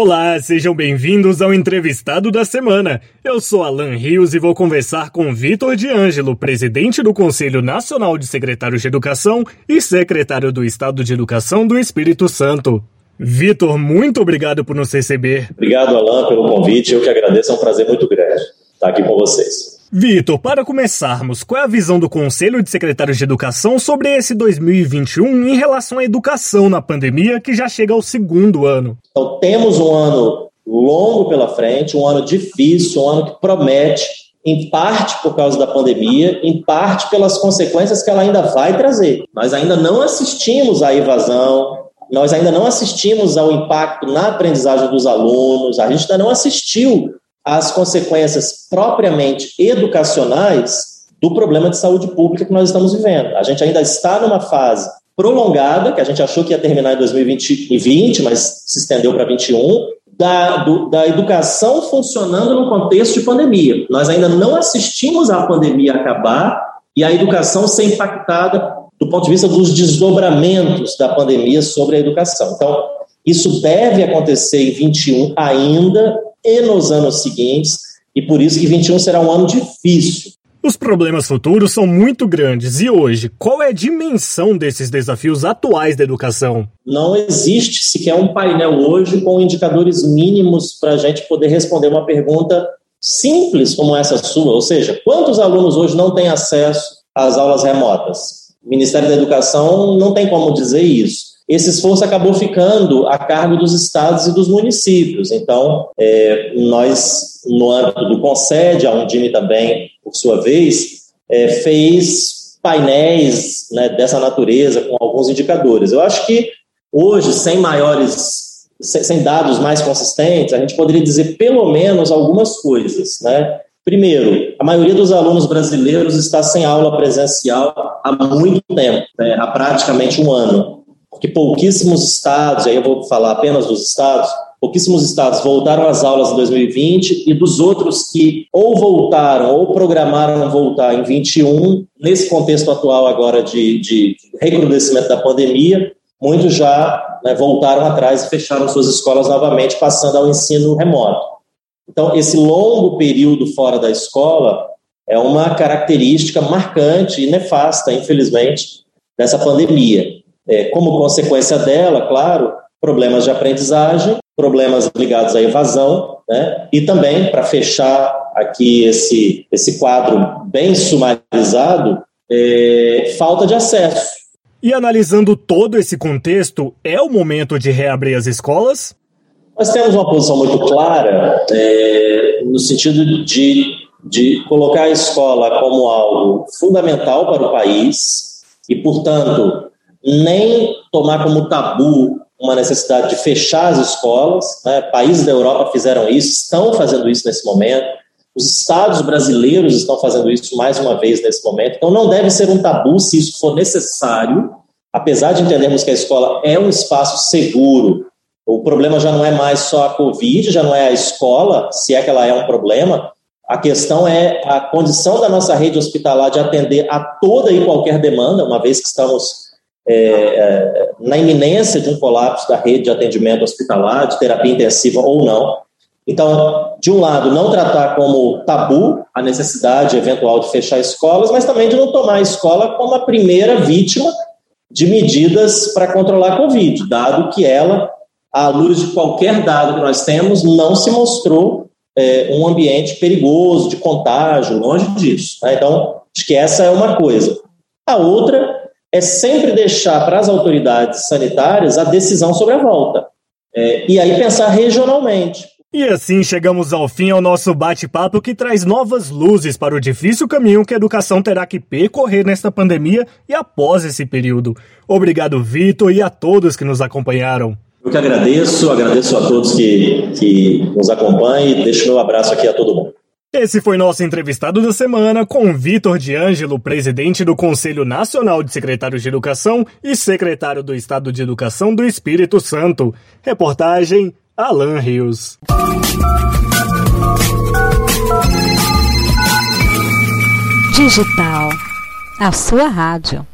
Olá, sejam bem-vindos ao entrevistado da semana. Eu sou Alan Rios e vou conversar com Vitor de Ângelo, presidente do Conselho Nacional de Secretários de Educação e secretário do Estado de Educação do Espírito Santo. Vitor, muito obrigado por nos receber. Obrigado, Alan, pelo convite. Eu que agradeço, é um prazer muito grande estar aqui com vocês. Vitor, para começarmos, qual é a visão do Conselho de Secretários de Educação sobre esse 2021 em relação à educação na pandemia, que já chega ao segundo ano? Então, temos um ano longo pela frente, um ano difícil, um ano que promete, em parte por causa da pandemia, em parte pelas consequências que ela ainda vai trazer. Nós ainda não assistimos à evasão, nós ainda não assistimos ao impacto na aprendizagem dos alunos, a gente ainda não assistiu as consequências propriamente educacionais do problema de saúde pública que nós estamos vivendo. A gente ainda está numa fase prolongada, que a gente achou que ia terminar em 2020, mas se estendeu para 2021, da, do, da educação funcionando no contexto de pandemia. Nós ainda não assistimos à pandemia acabar e a educação ser impactada do ponto de vista dos desdobramentos da pandemia sobre a educação. Então, isso deve acontecer em 21 ainda, e nos anos seguintes, e por isso que 21 será um ano difícil. Os problemas futuros são muito grandes e hoje, qual é a dimensão desses desafios atuais da educação? Não existe sequer um painel hoje com indicadores mínimos para a gente poder responder uma pergunta simples como essa sua, ou seja, quantos alunos hoje não têm acesso às aulas remotas? O Ministério da Educação não tem como dizer isso esse esforço acabou ficando a cargo dos estados e dos municípios. Então, é, nós, no âmbito do CONSED, a Undime também, por sua vez, é, fez painéis né, dessa natureza com alguns indicadores. Eu acho que hoje, sem maiores, sem dados mais consistentes, a gente poderia dizer pelo menos algumas coisas, né? Primeiro, a maioria dos alunos brasileiros está sem aula presencial há muito tempo, né, há praticamente um ano porque pouquíssimos estados, aí eu vou falar apenas dos estados, pouquíssimos estados voltaram às aulas em 2020 e dos outros que ou voltaram ou programaram voltar em 21, nesse contexto atual agora de, de recrudescimento da pandemia, muitos já né, voltaram atrás e fecharam suas escolas novamente, passando ao ensino remoto. Então, esse longo período fora da escola é uma característica marcante e nefasta, infelizmente, dessa pandemia é, como consequência dela, claro, problemas de aprendizagem, problemas ligados à evasão, né? e também, para fechar aqui esse, esse quadro bem sumarizado, é, falta de acesso. E analisando todo esse contexto, é o momento de reabrir as escolas? Nós temos uma posição muito clara é, no sentido de, de colocar a escola como algo fundamental para o país e, portanto, nem tomar como tabu uma necessidade de fechar as escolas. Né? Países da Europa fizeram isso, estão fazendo isso nesse momento. Os estados brasileiros estão fazendo isso mais uma vez nesse momento. Então, não deve ser um tabu se isso for necessário, apesar de entendermos que a escola é um espaço seguro. O problema já não é mais só a Covid, já não é a escola, se é que ela é um problema. A questão é a condição da nossa rede hospitalar de atender a toda e qualquer demanda, uma vez que estamos é, é, na iminência de um colapso da rede de atendimento hospitalar, de terapia intensiva ou não. Então, de um lado, não tratar como tabu a necessidade eventual de fechar escolas, mas também de não tomar a escola como a primeira vítima de medidas para controlar a Covid, dado que ela, à luz de qualquer dado que nós temos, não se mostrou é, um ambiente perigoso, de contágio, longe disso. Né? Então, acho que essa é uma coisa. A outra é sempre deixar para as autoridades sanitárias a decisão sobre a volta. É, e aí pensar regionalmente. E assim chegamos ao fim ao nosso bate-papo que traz novas luzes para o difícil caminho que a educação terá que percorrer nesta pandemia e após esse período. Obrigado, Vitor, e a todos que nos acompanharam. Eu que agradeço, agradeço a todos que, que nos acompanham e deixo meu abraço aqui a todo mundo. Esse foi nosso entrevistado da semana com Vitor de Ângelo, presidente do Conselho Nacional de Secretários de Educação e secretário do Estado de Educação do Espírito Santo. Reportagem Alan Rios. Digital, a sua rádio.